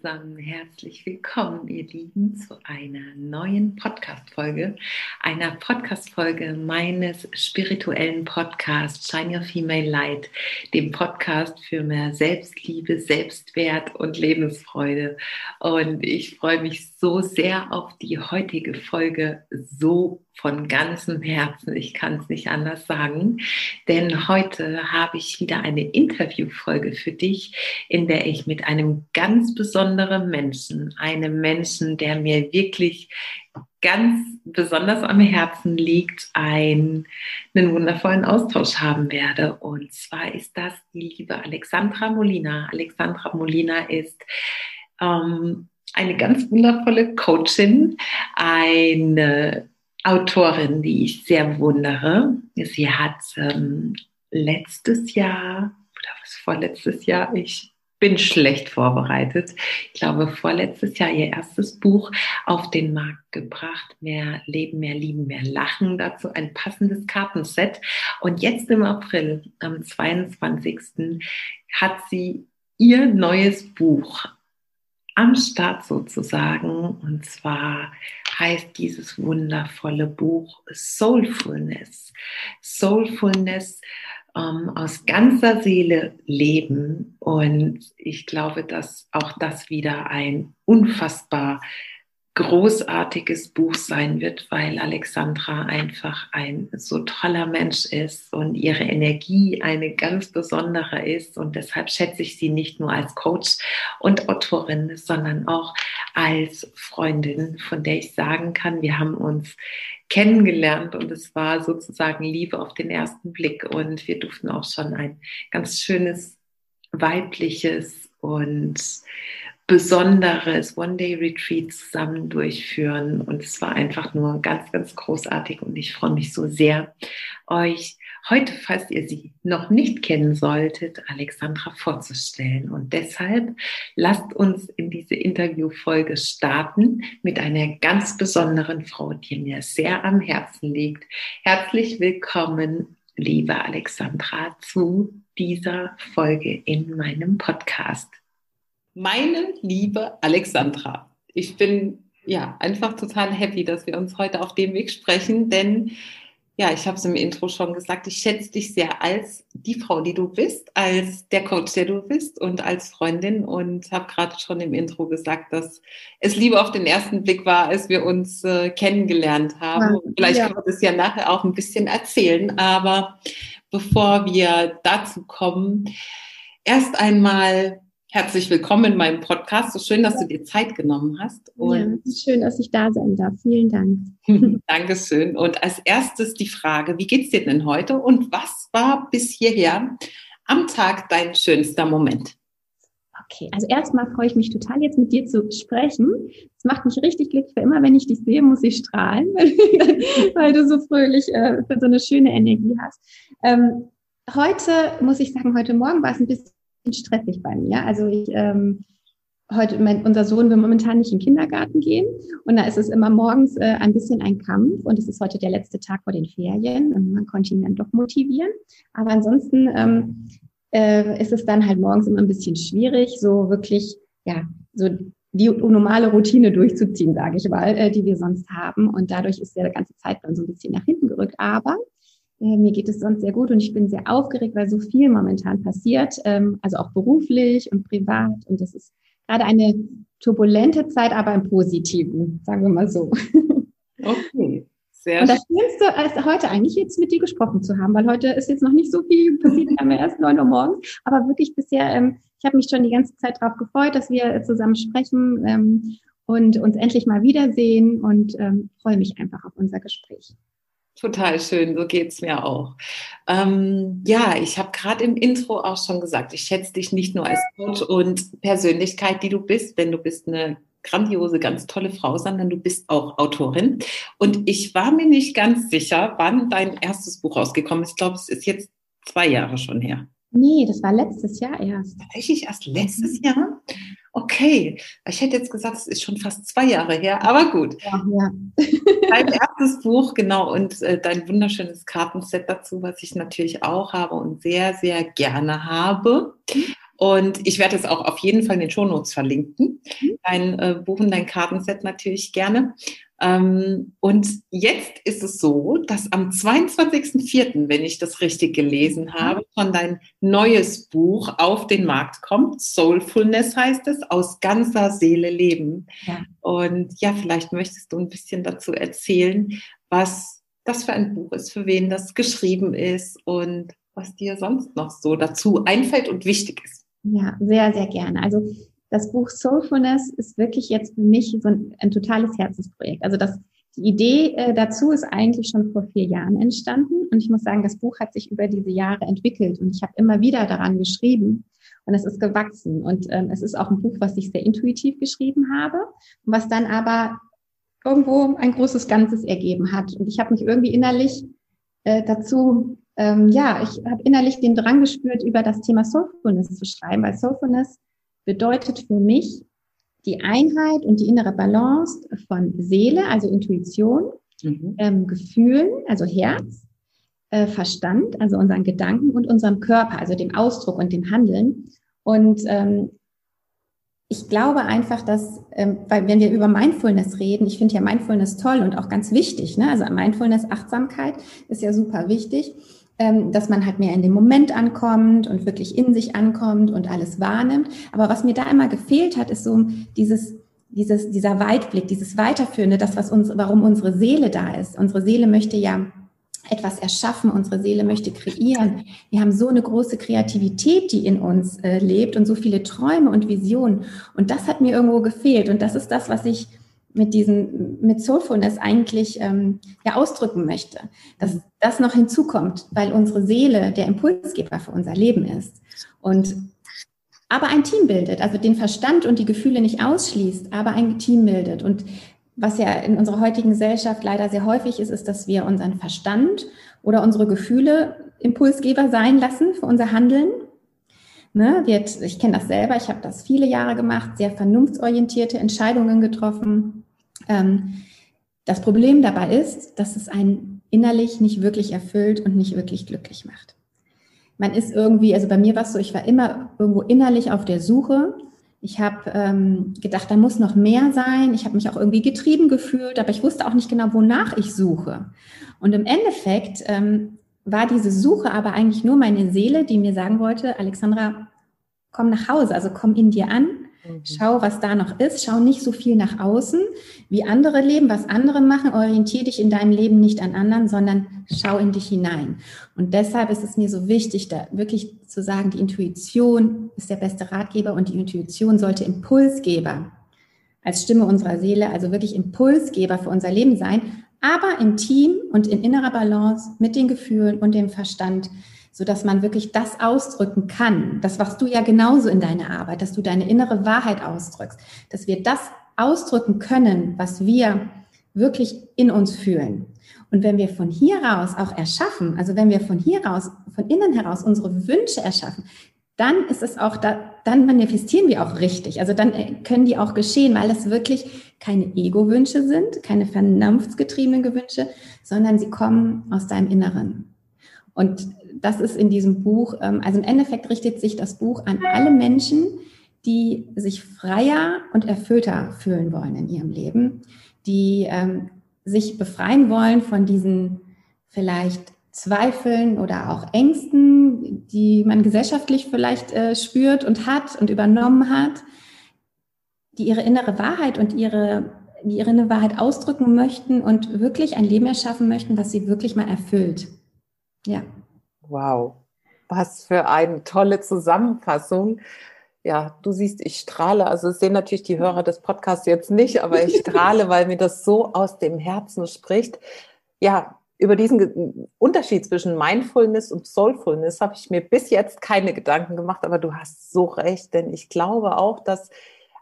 Zusammen. Herzlich willkommen, ihr Lieben, zu einer neuen Podcast-Folge, einer Podcast-Folge meines spirituellen Podcasts Shine Your Female Light, dem Podcast für mehr Selbstliebe, Selbstwert und Lebensfreude. Und ich freue mich so sehr auf die heutige Folge, so von ganzem Herzen. Ich kann es nicht anders sagen, denn heute habe ich wieder eine Interviewfolge für dich, in der ich mit einem ganz besonderen Menschen, einem Menschen, der mir wirklich ganz besonders am Herzen liegt, einen, einen wundervollen Austausch haben werde. Und zwar ist das die liebe Alexandra Molina. Alexandra Molina ist ähm, eine ganz wundervolle Coachin, eine Autorin, die ich sehr wundere. Sie hat ähm, letztes Jahr oder was vorletztes Jahr, ich bin schlecht vorbereitet. Ich glaube, vorletztes Jahr ihr erstes Buch auf den Markt gebracht. Mehr Leben, mehr Lieben, mehr Lachen. Dazu ein passendes Kartenset. Und jetzt im April, am 22. hat sie ihr neues Buch am Start sozusagen. Und zwar heißt dieses wundervolle Buch Soulfulness. Soulfulness ähm, aus ganzer Seele leben. Und ich glaube, dass auch das wieder ein unfassbar großartiges Buch sein wird, weil Alexandra einfach ein so toller Mensch ist und ihre Energie eine ganz besondere ist. Und deshalb schätze ich sie nicht nur als Coach und Autorin, sondern auch als Freundin, von der ich sagen kann, wir haben uns kennengelernt und es war sozusagen Liebe auf den ersten Blick. Und wir durften auch schon ein ganz schönes weibliches und besonderes One-Day-Retreat zusammen durchführen. Und es war einfach nur ganz, ganz großartig. Und ich freue mich so sehr, euch heute, falls ihr sie noch nicht kennen solltet, Alexandra vorzustellen. Und deshalb lasst uns in diese Interviewfolge starten mit einer ganz besonderen Frau, die mir sehr am Herzen liegt. Herzlich willkommen, liebe Alexandra, zu dieser Folge in meinem Podcast. Meine liebe Alexandra, ich bin ja einfach total happy, dass wir uns heute auf dem Weg sprechen, denn ja, ich habe es im Intro schon gesagt, ich schätze dich sehr als die Frau, die du bist, als der Coach, der du bist und als Freundin und habe gerade schon im Intro gesagt, dass es Liebe auf den ersten Blick war, als wir uns äh, kennengelernt haben. Ja, Vielleicht ja. können wir das ja nachher auch ein bisschen erzählen, aber bevor wir dazu kommen, erst einmal Herzlich willkommen in meinem Podcast. So schön, dass du dir Zeit genommen hast. Und ja, schön, dass ich da sein darf. Vielen Dank. Dankeschön. Und als erstes die Frage, wie geht's dir denn heute und was war bis hierher am Tag dein schönster Moment? Okay, also erstmal freue ich mich total, jetzt mit dir zu sprechen. Es macht mich richtig glücklich, weil immer wenn ich dich sehe, muss ich strahlen, weil du so fröhlich äh, so eine schöne Energie hast. Ähm, heute muss ich sagen, heute Morgen war es ein bisschen stressig bei mir. Also ich ähm, heute, mein, unser Sohn will momentan nicht in den Kindergarten gehen und da ist es immer morgens äh, ein bisschen ein Kampf und es ist heute der letzte Tag vor den Ferien und man konnte ihn dann doch motivieren. Aber ansonsten ähm, äh, ist es dann halt morgens immer ein bisschen schwierig, so wirklich, ja, so die normale Routine durchzuziehen, sage ich mal, äh, die wir sonst haben. Und dadurch ist der ganze Zeitplan so ein bisschen nach hinten gerückt. Aber äh, mir geht es sonst sehr gut und ich bin sehr aufgeregt, weil so viel momentan passiert, ähm, also auch beruflich und privat. Und das ist gerade eine turbulente Zeit, aber im Positiven, sagen wir mal so. Okay. Sehr und das Schönste ist heute eigentlich jetzt mit dir gesprochen zu haben, weil heute ist jetzt noch nicht so viel passiert, wir haben ja erst neun Uhr morgens, aber wirklich bisher, ähm, ich habe mich schon die ganze Zeit darauf gefreut, dass wir zusammen sprechen ähm, und uns endlich mal wiedersehen und ähm, freue mich einfach auf unser Gespräch. Total schön, so geht es mir auch. Ähm, ja, ich habe gerade im Intro auch schon gesagt, ich schätze dich nicht nur als Coach und Persönlichkeit, die du bist, denn du bist eine grandiose, ganz tolle Frau, sondern du bist auch Autorin. Und ich war mir nicht ganz sicher, wann dein erstes Buch rausgekommen ist. Ich glaube, es ist jetzt zwei Jahre schon her. Nee, das war letztes Jahr erst. Tatsächlich erst letztes Jahr? Okay, ich hätte jetzt gesagt, es ist schon fast zwei Jahre her, aber gut. Ja, ja. dein erstes Buch, genau, und äh, dein wunderschönes Kartenset dazu, was ich natürlich auch habe und sehr, sehr gerne habe. Und ich werde es auch auf jeden Fall in den Shownotes verlinken. Mhm. Dein äh, Buch und dein Kartenset natürlich gerne. Ähm, und jetzt ist es so, dass am 22.04., wenn ich das richtig gelesen mhm. habe, von dein neues Buch auf den Markt kommt. Soulfulness heißt es, aus ganzer Seele leben. Ja. Und ja, vielleicht möchtest du ein bisschen dazu erzählen, was das für ein Buch ist, für wen das geschrieben ist und was dir sonst noch so dazu einfällt und wichtig ist. Ja, sehr, sehr gerne. Also das Buch Soulfulness ist wirklich jetzt für mich so ein, ein totales Herzensprojekt. Also das, die Idee äh, dazu ist eigentlich schon vor vier Jahren entstanden. Und ich muss sagen, das Buch hat sich über diese Jahre entwickelt und ich habe immer wieder daran geschrieben und es ist gewachsen. Und ähm, es ist auch ein Buch, was ich sehr intuitiv geschrieben habe und was dann aber irgendwo ein großes Ganzes ergeben hat. Und ich habe mich irgendwie innerlich äh, dazu, ähm, ja, ich habe innerlich den Drang gespürt, über das Thema Soulfulness zu schreiben, weil Soulfulness bedeutet für mich die Einheit und die innere Balance von Seele, also Intuition, mhm. ähm, Gefühlen, also Herz, äh, Verstand, also unseren Gedanken und unserem Körper, also dem Ausdruck und dem Handeln. Und ähm, ich glaube einfach, dass, ähm, weil wenn wir über Mindfulness reden, ich finde ja Mindfulness toll und auch ganz wichtig, ne? also Mindfulness, Achtsamkeit ist ja super wichtig dass man halt mehr in dem Moment ankommt und wirklich in sich ankommt und alles wahrnimmt. Aber was mir da immer gefehlt hat, ist so dieses, dieses, dieser Weitblick, dieses Weiterführende, das, was uns, warum unsere Seele da ist. Unsere Seele möchte ja etwas erschaffen, unsere Seele möchte kreieren. Wir haben so eine große Kreativität, die in uns äh, lebt und so viele Träume und Visionen. Und das hat mir irgendwo gefehlt. Und das ist das, was ich mit diesen, mit Soulfulness eigentlich ähm, ja ausdrücken möchte, dass mhm. das noch hinzukommt, weil unsere Seele der Impulsgeber für unser Leben ist und aber ein Team bildet, also den Verstand und die Gefühle nicht ausschließt, aber ein Team bildet und was ja in unserer heutigen Gesellschaft leider sehr häufig ist, ist, dass wir unseren Verstand oder unsere Gefühle Impulsgeber sein lassen für unser Handeln. Ne, wird, ich kenne das selber, ich habe das viele Jahre gemacht, sehr vernunftsorientierte Entscheidungen getroffen, ähm, das Problem dabei ist, dass es einen innerlich nicht wirklich erfüllt und nicht wirklich glücklich macht. Man ist irgendwie, also bei mir war es so, ich war immer irgendwo innerlich auf der Suche. Ich habe ähm, gedacht, da muss noch mehr sein. Ich habe mich auch irgendwie getrieben gefühlt, aber ich wusste auch nicht genau, wonach ich suche. Und im Endeffekt ähm, war diese Suche aber eigentlich nur meine Seele, die mir sagen wollte, Alexandra, komm nach Hause, also komm in dir an, Mhm. Schau, was da noch ist. Schau nicht so viel nach außen, wie andere leben, was andere machen. Orientiere dich in deinem Leben nicht an anderen, sondern schau in dich hinein. Und deshalb ist es mir so wichtig, da wirklich zu sagen, die Intuition ist der beste Ratgeber und die Intuition sollte Impulsgeber als Stimme unserer Seele, also wirklich Impulsgeber für unser Leben sein, aber im Team und in innerer Balance mit den Gefühlen und dem Verstand so dass man wirklich das ausdrücken kann. Das machst du ja genauso in deiner Arbeit, dass du deine innere Wahrheit ausdrückst, dass wir das ausdrücken können, was wir wirklich in uns fühlen. Und wenn wir von hier raus auch erschaffen, also wenn wir von hier raus, von innen heraus unsere Wünsche erschaffen, dann ist es auch da, dann manifestieren wir auch richtig. Also dann äh, können die auch geschehen, weil es wirklich keine Ego-Wünsche sind, keine vernunftsgetriebenen Wünsche, sondern sie kommen aus deinem Inneren. Und das ist in diesem Buch, ähm, also im Endeffekt richtet sich das Buch an alle Menschen, die sich freier und erfüllter fühlen wollen in ihrem Leben, die ähm, sich befreien wollen von diesen vielleicht Zweifeln oder auch Ängsten, die man gesellschaftlich vielleicht äh, spürt und hat und übernommen hat, die ihre innere Wahrheit und ihre, die ihre innere Wahrheit ausdrücken möchten und wirklich ein Leben erschaffen möchten, was sie wirklich mal erfüllt. Ja. Wow, was für eine tolle Zusammenfassung. Ja, du siehst, ich strahle. Also es sehen natürlich die Hörer des Podcasts jetzt nicht, aber ich strahle, weil mir das so aus dem Herzen spricht. Ja, über diesen Unterschied zwischen Mindfulness und Soulfulness habe ich mir bis jetzt keine Gedanken gemacht, aber du hast so recht, denn ich glaube auch, dass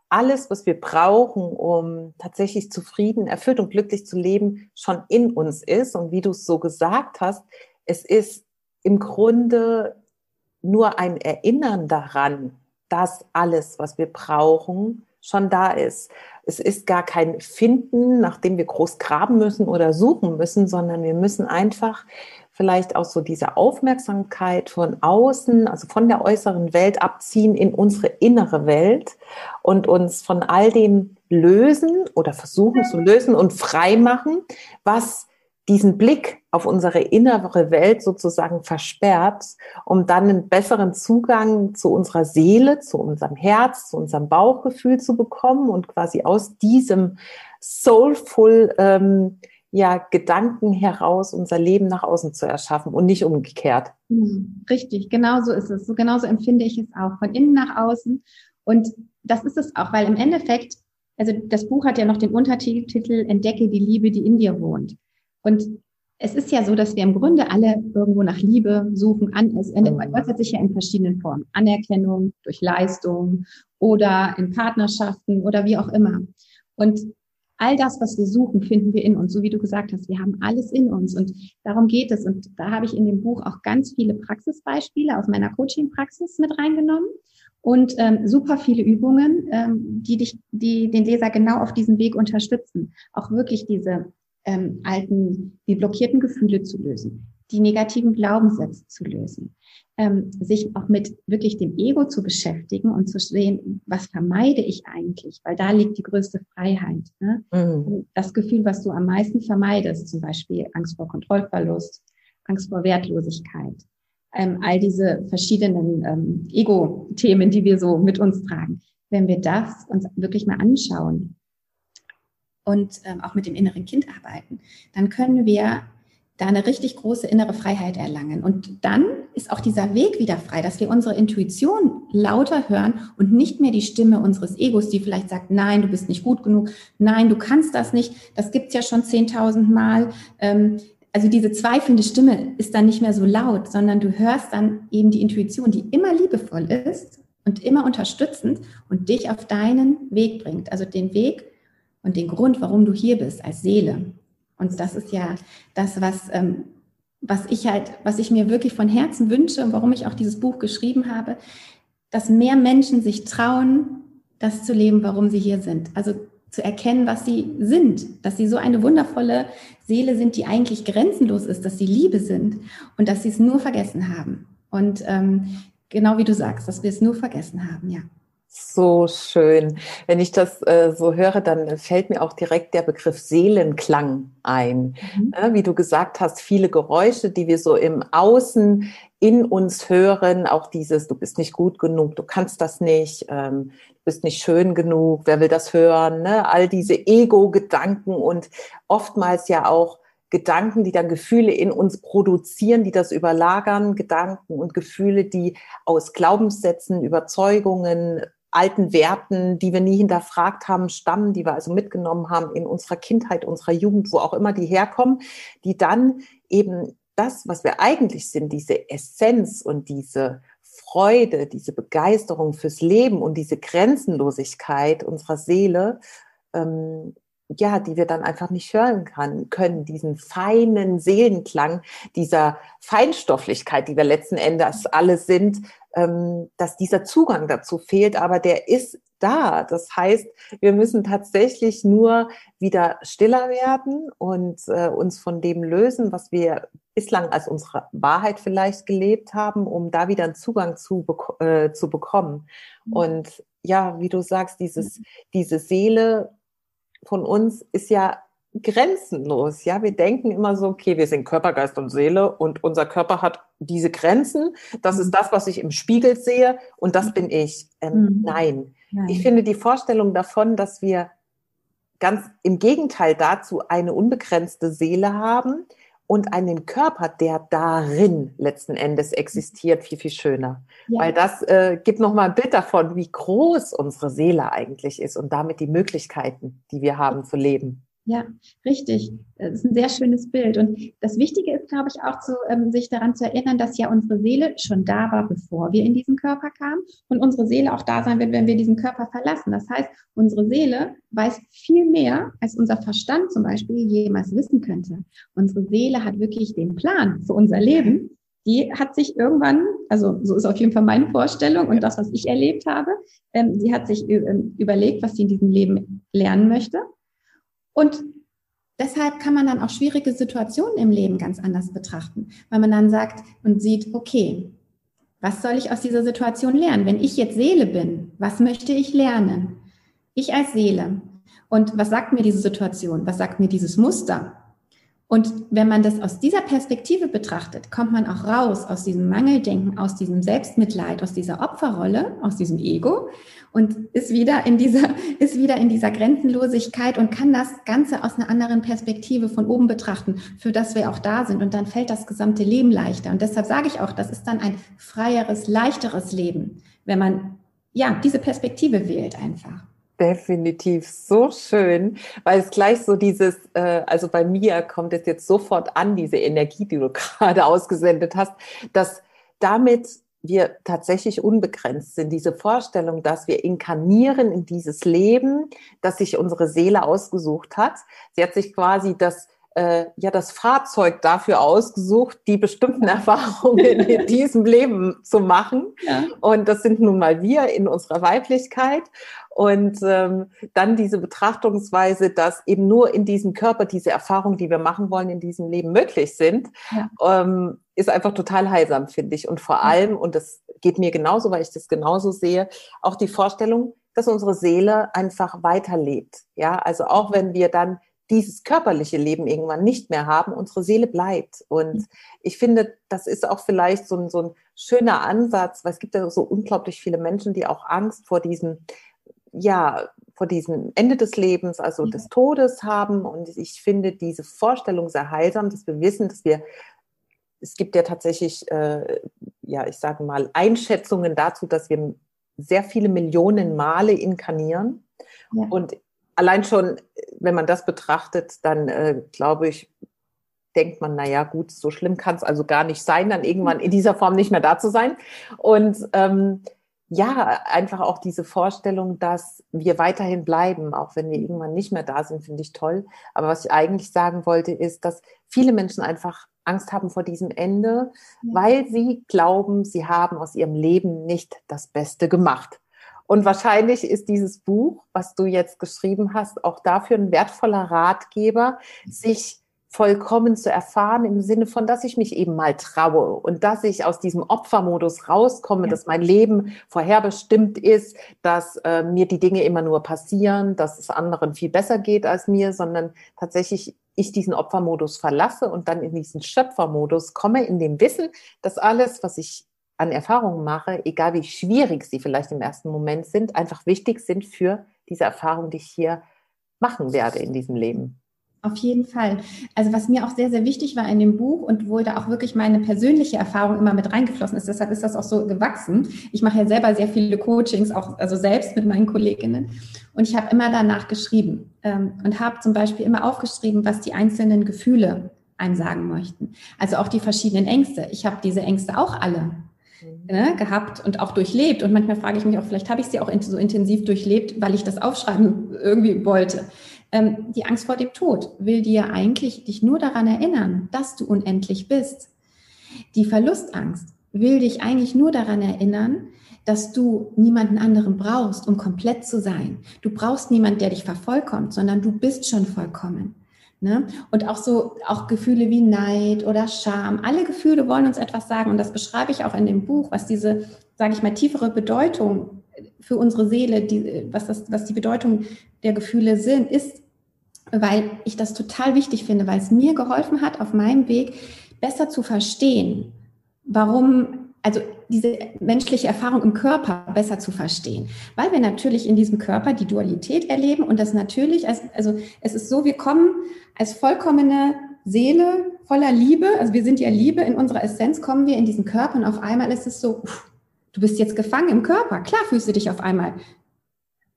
alles, was wir brauchen, um tatsächlich zufrieden, erfüllt und glücklich zu leben, schon in uns ist. Und wie du es so gesagt hast, es ist im Grunde nur ein Erinnern daran, dass alles, was wir brauchen, schon da ist. es ist gar kein Finden, nach dem wir groß graben müssen oder suchen müssen, sondern wir müssen einfach vielleicht auch so diese Aufmerksamkeit von außen, also von der äußeren Welt abziehen in unsere innere Welt und uns von all dem lösen oder versuchen zu lösen und frei machen, was diesen Blick auf unsere innere Welt sozusagen versperrt, um dann einen besseren Zugang zu unserer Seele, zu unserem Herz, zu unserem Bauchgefühl zu bekommen und quasi aus diesem soulful ähm, ja, Gedanken heraus unser Leben nach außen zu erschaffen und nicht umgekehrt. Hm, richtig, genau so ist es. So genauso empfinde ich es auch von innen nach außen. Und das ist es auch, weil im Endeffekt, also das Buch hat ja noch den Untertitel Entdecke die Liebe, die in dir wohnt. Und es ist ja so, dass wir im Grunde alle irgendwo nach Liebe suchen. An, es äußert sich ja in verschiedenen Formen. Anerkennung durch Leistung oder in Partnerschaften oder wie auch immer. Und all das, was wir suchen, finden wir in uns. So wie du gesagt hast, wir haben alles in uns und darum geht es. Und da habe ich in dem Buch auch ganz viele Praxisbeispiele aus meiner Coaching-Praxis mit reingenommen und ähm, super viele Übungen, ähm, die dich, die den Leser genau auf diesem Weg unterstützen. Auch wirklich diese ähm, alten, die blockierten Gefühle zu lösen, die negativen Glaubenssätze zu lösen, ähm, sich auch mit wirklich dem Ego zu beschäftigen und zu sehen, was vermeide ich eigentlich, weil da liegt die größte Freiheit. Ne? Mhm. Das Gefühl, was du am meisten vermeidest, zum Beispiel Angst vor Kontrollverlust, Angst vor Wertlosigkeit, ähm, all diese verschiedenen ähm, Ego-Themen, die wir so mit uns tragen. Wenn wir das uns wirklich mal anschauen und ähm, auch mit dem inneren Kind arbeiten, dann können wir da eine richtig große innere Freiheit erlangen. Und dann ist auch dieser Weg wieder frei, dass wir unsere Intuition lauter hören und nicht mehr die Stimme unseres Egos, die vielleicht sagt, nein, du bist nicht gut genug, nein, du kannst das nicht, das gibt's ja schon 10.000 Mal. Ähm, also diese zweifelnde Stimme ist dann nicht mehr so laut, sondern du hörst dann eben die Intuition, die immer liebevoll ist und immer unterstützend und dich auf deinen Weg bringt. Also den Weg und den Grund, warum du hier bist als Seele. Und das ist ja das, was, ähm, was ich halt, was ich mir wirklich von Herzen wünsche und warum ich auch dieses Buch geschrieben habe, dass mehr Menschen sich trauen, das zu leben, warum sie hier sind. Also zu erkennen, was sie sind, dass sie so eine wundervolle Seele sind, die eigentlich grenzenlos ist, dass sie Liebe sind und dass sie es nur vergessen haben. Und ähm, genau wie du sagst, dass wir es nur vergessen haben, ja. So schön. Wenn ich das äh, so höre, dann fällt mir auch direkt der Begriff Seelenklang ein. Mhm. Wie du gesagt hast, viele Geräusche, die wir so im Außen in uns hören, auch dieses, du bist nicht gut genug, du kannst das nicht, ähm, du bist nicht schön genug, wer will das hören, ne? all diese Ego-Gedanken und oftmals ja auch Gedanken, die dann Gefühle in uns produzieren, die das überlagern, Gedanken und Gefühle, die aus Glaubenssätzen, Überzeugungen, alten Werten, die wir nie hinterfragt haben, stammen, die wir also mitgenommen haben in unserer Kindheit, unserer Jugend, wo auch immer die herkommen, die dann eben das, was wir eigentlich sind, diese Essenz und diese Freude, diese Begeisterung fürs Leben und diese Grenzenlosigkeit unserer Seele, ähm, ja, die wir dann einfach nicht hören kann, können, diesen feinen Seelenklang, dieser Feinstofflichkeit, die wir letzten Endes alle sind, ähm, dass dieser Zugang dazu fehlt, aber der ist da. Das heißt, wir müssen tatsächlich nur wieder stiller werden und äh, uns von dem lösen, was wir bislang als unsere Wahrheit vielleicht gelebt haben, um da wieder einen Zugang zu, bek äh, zu bekommen. Mhm. Und ja, wie du sagst, dieses, diese Seele von uns ist ja grenzenlos. Ja, wir denken immer so, okay, wir sind Körper, Geist und Seele und unser Körper hat diese Grenzen. Das ist mhm. das, was ich im Spiegel sehe und das bin ich. Ähm, mhm. nein. nein. Ich finde die Vorstellung davon, dass wir ganz im Gegenteil dazu eine unbegrenzte Seele haben und einen Körper, der darin letzten Endes existiert, viel, viel schöner. Ja. Weil das äh, gibt nochmal ein Bild davon, wie groß unsere Seele eigentlich ist und damit die Möglichkeiten, die wir haben zu leben. Ja, richtig. Das ist ein sehr schönes Bild. Und das Wichtige ist, glaube ich, auch zu, ähm, sich daran zu erinnern, dass ja unsere Seele schon da war, bevor wir in diesen Körper kamen und unsere Seele auch da sein wird, wenn wir diesen Körper verlassen. Das heißt, unsere Seele weiß viel mehr, als unser Verstand zum Beispiel jemals wissen könnte. Unsere Seele hat wirklich den Plan für unser Leben die hat sich irgendwann, also so ist auf jeden Fall meine Vorstellung und das, was ich erlebt habe, ähm, sie hat sich ähm, überlegt, was sie in diesem Leben lernen möchte. Und deshalb kann man dann auch schwierige Situationen im Leben ganz anders betrachten, weil man dann sagt und sieht, okay, was soll ich aus dieser Situation lernen? Wenn ich jetzt Seele bin, was möchte ich lernen? Ich als Seele. Und was sagt mir diese Situation? Was sagt mir dieses Muster? Und wenn man das aus dieser Perspektive betrachtet, kommt man auch raus aus diesem Mangeldenken, aus diesem Selbstmitleid, aus dieser Opferrolle, aus diesem Ego und ist wieder in dieser, ist wieder in dieser Grenzenlosigkeit und kann das Ganze aus einer anderen Perspektive von oben betrachten, für das wir auch da sind. Und dann fällt das gesamte Leben leichter. Und deshalb sage ich auch, das ist dann ein freieres, leichteres Leben, wenn man ja diese Perspektive wählt einfach. Definitiv so schön, weil es gleich so dieses, äh, also bei mir kommt es jetzt sofort an, diese Energie, die du gerade ausgesendet hast, dass damit wir tatsächlich unbegrenzt sind. Diese Vorstellung, dass wir inkarnieren in dieses Leben, das sich unsere Seele ausgesucht hat. Sie hat sich quasi das äh, ja das Fahrzeug dafür ausgesucht, die bestimmten Erfahrungen in diesem Leben zu machen. Ja. Und das sind nun mal wir in unserer Weiblichkeit. Und ähm, dann diese Betrachtungsweise, dass eben nur in diesem Körper diese Erfahrungen, die wir machen wollen, in diesem Leben möglich sind, ja. ähm, ist einfach total heilsam, finde ich. Und vor allem, und das geht mir genauso, weil ich das genauso sehe, auch die Vorstellung, dass unsere Seele einfach weiterlebt. Ja, also auch wenn wir dann dieses körperliche Leben irgendwann nicht mehr haben, unsere Seele bleibt. Und mhm. ich finde, das ist auch vielleicht so ein, so ein schöner Ansatz, weil es gibt ja so unglaublich viele Menschen, die auch Angst vor diesem, ja, vor diesem Ende des Lebens, also ja. des Todes haben. Und ich finde diese Vorstellung sehr heilsam, dass wir wissen, dass wir, es gibt ja tatsächlich, äh, ja, ich sage mal, Einschätzungen dazu, dass wir sehr viele Millionen Male inkarnieren. Ja. Und allein schon, wenn man das betrachtet, dann äh, glaube ich, denkt man, naja, gut, so schlimm kann es also gar nicht sein, dann irgendwann in dieser Form nicht mehr da zu sein. Und ähm, ja, einfach auch diese Vorstellung, dass wir weiterhin bleiben, auch wenn wir irgendwann nicht mehr da sind, finde ich toll. Aber was ich eigentlich sagen wollte, ist, dass viele Menschen einfach Angst haben vor diesem Ende, ja. weil sie glauben, sie haben aus ihrem Leben nicht das Beste gemacht. Und wahrscheinlich ist dieses Buch, was du jetzt geschrieben hast, auch dafür ein wertvoller Ratgeber, sich vollkommen zu erfahren im Sinne von, dass ich mich eben mal traue und dass ich aus diesem Opfermodus rauskomme, ja. dass mein Leben vorherbestimmt ist, dass äh, mir die Dinge immer nur passieren, dass es anderen viel besser geht als mir, sondern tatsächlich ich diesen Opfermodus verlasse und dann in diesen Schöpfermodus komme, in dem Wissen, dass alles, was ich an Erfahrungen mache, egal wie schwierig sie vielleicht im ersten Moment sind, einfach wichtig sind für diese Erfahrung, die ich hier machen werde in diesem Leben. Auf jeden Fall. Also was mir auch sehr, sehr wichtig war in dem Buch und wo da auch wirklich meine persönliche Erfahrung immer mit reingeflossen ist, deshalb ist das auch so gewachsen. Ich mache ja selber sehr viele Coachings, auch also selbst mit meinen Kolleginnen. Und ich habe immer danach geschrieben ähm, und habe zum Beispiel immer aufgeschrieben, was die einzelnen Gefühle einem sagen möchten. Also auch die verschiedenen Ängste. Ich habe diese Ängste auch alle ne, gehabt und auch durchlebt. Und manchmal frage ich mich auch, vielleicht habe ich sie auch so intensiv durchlebt, weil ich das aufschreiben irgendwie wollte. Ähm, die Angst vor dem Tod will dir eigentlich dich nur daran erinnern, dass du unendlich bist. Die Verlustangst will dich eigentlich nur daran erinnern, dass du niemanden anderen brauchst, um komplett zu sein. Du brauchst niemanden, der dich vervollkommt, sondern du bist schon vollkommen. Ne? Und auch so, auch Gefühle wie Neid oder Scham. Alle Gefühle wollen uns etwas sagen. Und das beschreibe ich auch in dem Buch, was diese, sage ich mal, tiefere Bedeutung für unsere Seele, die, was, das, was die Bedeutung der Gefühle sind, ist, weil ich das total wichtig finde, weil es mir geholfen hat, auf meinem Weg besser zu verstehen, warum also diese menschliche Erfahrung im Körper besser zu verstehen, weil wir natürlich in diesem Körper die Dualität erleben und das natürlich, als, also es ist so, wir kommen als vollkommene Seele voller Liebe, also wir sind ja Liebe, in unserer Essenz kommen wir in diesen Körper und auf einmal ist es so, uff, du bist jetzt gefangen im Körper, klar fühlst du dich auf einmal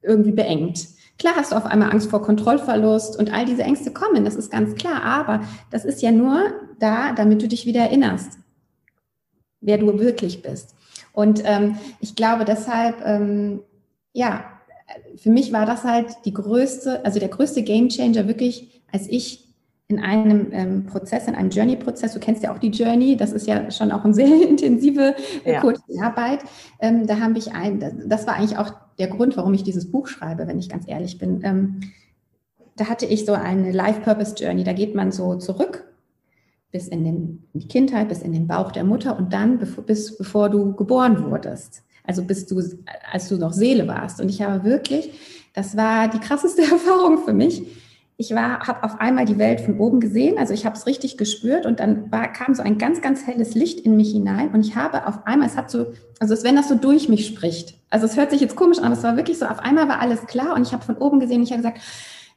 irgendwie beengt. Klar hast du auf einmal Angst vor Kontrollverlust und all diese Ängste kommen, das ist ganz klar, aber das ist ja nur da, damit du dich wieder erinnerst wer du wirklich bist. Und ähm, ich glaube deshalb, ähm, ja, für mich war das halt die größte, also der größte Gamechanger wirklich, als ich in einem ähm, Prozess, in einem Journey-Prozess. Du kennst ja auch die Journey, das ist ja schon auch eine sehr intensive äh, ja. Coaching-Arbeit. Ähm, da habe ich ein, das war eigentlich auch der Grund, warum ich dieses Buch schreibe, wenn ich ganz ehrlich bin. Ähm, da hatte ich so eine Life-Purpose-Journey. Da geht man so zurück bis in, den, in die Kindheit, bis in den Bauch der Mutter und dann bevor, bis bevor du geboren wurdest. Also bis du, als du noch Seele warst. Und ich habe wirklich, das war die krasseste Erfahrung für mich ich war, habe auf einmal die Welt von oben gesehen, also ich habe es richtig gespürt und dann war, kam so ein ganz, ganz helles Licht in mich hinein und ich habe auf einmal, es hat so, also als wenn das so durch mich spricht. Also es hört sich jetzt komisch an, aber es war wirklich so, auf einmal war alles klar und ich habe von oben gesehen, ich habe gesagt,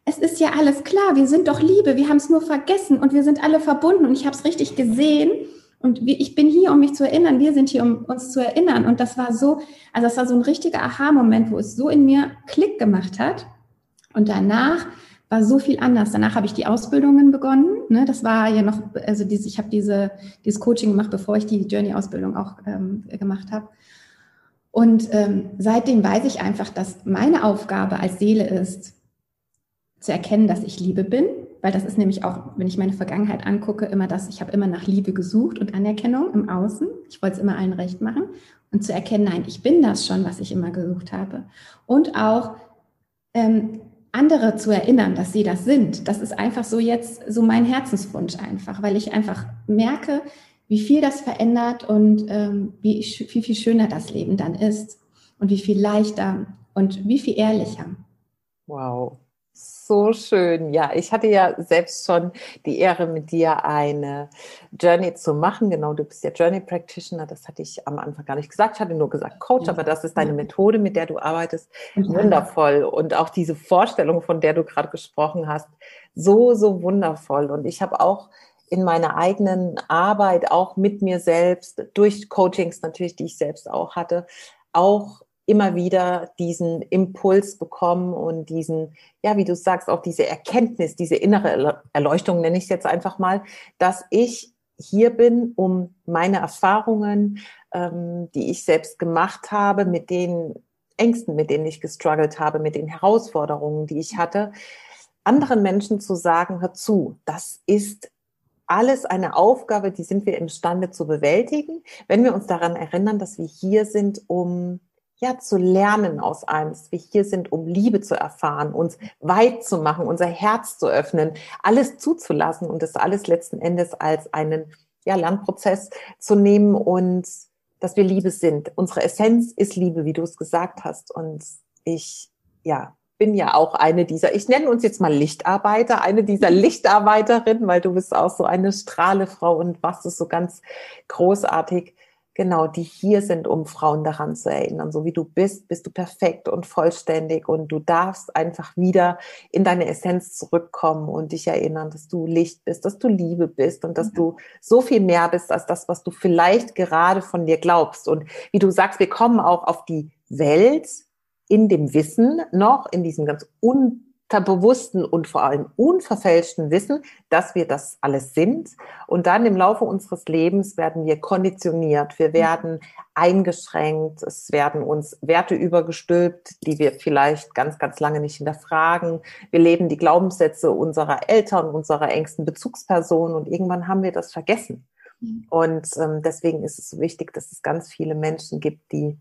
es ist ja alles klar, wir sind doch Liebe, wir haben es nur vergessen und wir sind alle verbunden und ich habe es richtig gesehen und ich bin hier, um mich zu erinnern, wir sind hier, um uns zu erinnern und das war so, also das war so ein richtiger Aha-Moment, wo es so in mir Klick gemacht hat und danach war so viel anders. Danach habe ich die Ausbildungen begonnen. Ne? Das war ja noch, also diese, ich habe diese, dieses Coaching gemacht, bevor ich die Journey-Ausbildung auch ähm, gemacht habe. Und ähm, seitdem weiß ich einfach, dass meine Aufgabe als Seele ist, zu erkennen, dass ich Liebe bin, weil das ist nämlich auch, wenn ich meine Vergangenheit angucke, immer das, ich habe immer nach Liebe gesucht und Anerkennung im Außen. Ich wollte es immer allen recht machen. Und zu erkennen, nein, ich bin das schon, was ich immer gesucht habe. Und auch ähm, andere zu erinnern, dass sie das sind. Das ist einfach so jetzt so mein Herzenswunsch einfach, weil ich einfach merke, wie viel das verändert und ähm, wie, wie viel schöner das Leben dann ist und wie viel leichter und wie viel ehrlicher. Wow, so schön. Ja, ich hatte ja selbst schon die Ehre, mit dir eine Journey zu machen. Genau, du bist ja Journey Practitioner. Das hatte ich am Anfang gar nicht gesagt. Ich hatte nur gesagt Coach, aber das ist deine Methode, mit der du arbeitest. Wundervoll. Und auch diese Vorstellung, von der du gerade gesprochen hast, so, so wundervoll. Und ich habe auch in meiner eigenen Arbeit, auch mit mir selbst, durch Coachings natürlich, die ich selbst auch hatte, auch immer wieder diesen Impuls bekommen und diesen, ja, wie du sagst, auch diese Erkenntnis, diese innere Erleuchtung, nenne ich es jetzt einfach mal, dass ich hier bin, um meine Erfahrungen, ähm, die ich selbst gemacht habe, mit den Ängsten, mit denen ich gestruggelt habe, mit den Herausforderungen, die ich hatte, anderen Menschen zu sagen, hör zu, das ist alles eine Aufgabe, die sind wir imstande zu bewältigen, wenn wir uns daran erinnern, dass wir hier sind, um ja, zu lernen aus allem, dass wir hier sind, um Liebe zu erfahren, uns weit zu machen, unser Herz zu öffnen, alles zuzulassen und das alles letzten Endes als einen ja, Lernprozess zu nehmen und dass wir Liebe sind. Unsere Essenz ist Liebe, wie du es gesagt hast. Und ich, ja, bin ja auch eine dieser, ich nenne uns jetzt mal Lichtarbeiter, eine dieser Lichtarbeiterinnen, weil du bist auch so eine Strahlefrau und machst es so ganz großartig genau, die hier sind, um Frauen daran zu erinnern. So wie du bist, bist du perfekt und vollständig und du darfst einfach wieder in deine Essenz zurückkommen und dich erinnern, dass du Licht bist, dass du Liebe bist und dass mhm. du so viel mehr bist als das, was du vielleicht gerade von dir glaubst. Und wie du sagst, wir kommen auch auf die Welt in dem Wissen noch, in diesem ganz un bewussten und vor allem unverfälschten Wissen, dass wir das alles sind. Und dann im Laufe unseres Lebens werden wir konditioniert, wir werden eingeschränkt, es werden uns Werte übergestülpt, die wir vielleicht ganz, ganz lange nicht hinterfragen. Wir leben die Glaubenssätze unserer Eltern, unserer engsten Bezugspersonen und irgendwann haben wir das vergessen. Und ähm, deswegen ist es so wichtig, dass es ganz viele Menschen gibt, die